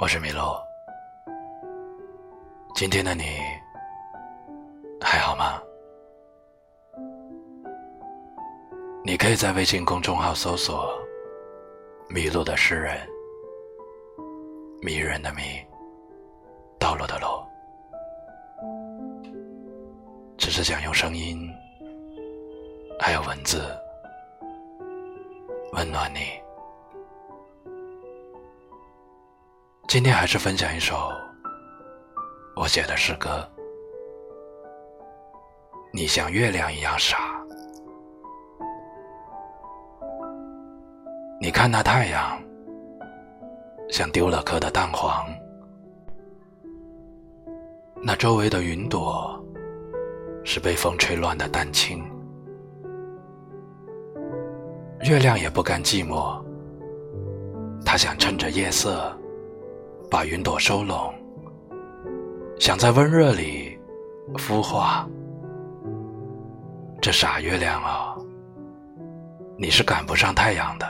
我是米洛。今天的你还好吗？你可以在微信公众号搜索“迷路的诗人”，迷人的迷，道路的路。只是想用声音，还有文字，温暖你。今天还是分享一首我写的诗歌。你像月亮一样傻，你看那太阳，像丢了壳的蛋黄，那周围的云朵是被风吹乱的蛋清，月亮也不甘寂寞，它想趁着夜色。把云朵收拢，想在温热里孵化。这傻月亮啊，你是赶不上太阳的。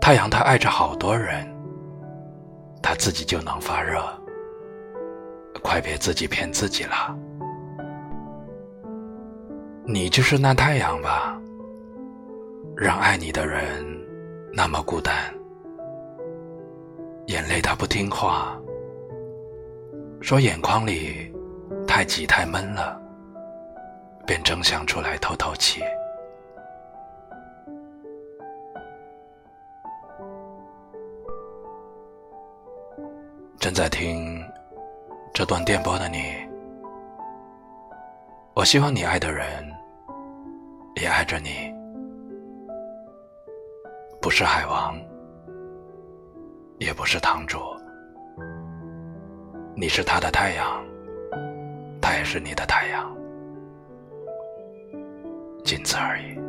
太阳它爱着好多人，它自己就能发热。快别自己骗自己了，你就是那太阳吧，让爱你的人那么孤单。眼泪它不听话，说眼眶里太挤太闷了，便争相出来透透气。正在听这段电波的你，我希望你爱的人也爱着你，不是海王。也不是堂主，你是他的太阳，他也是你的太阳，仅此而已。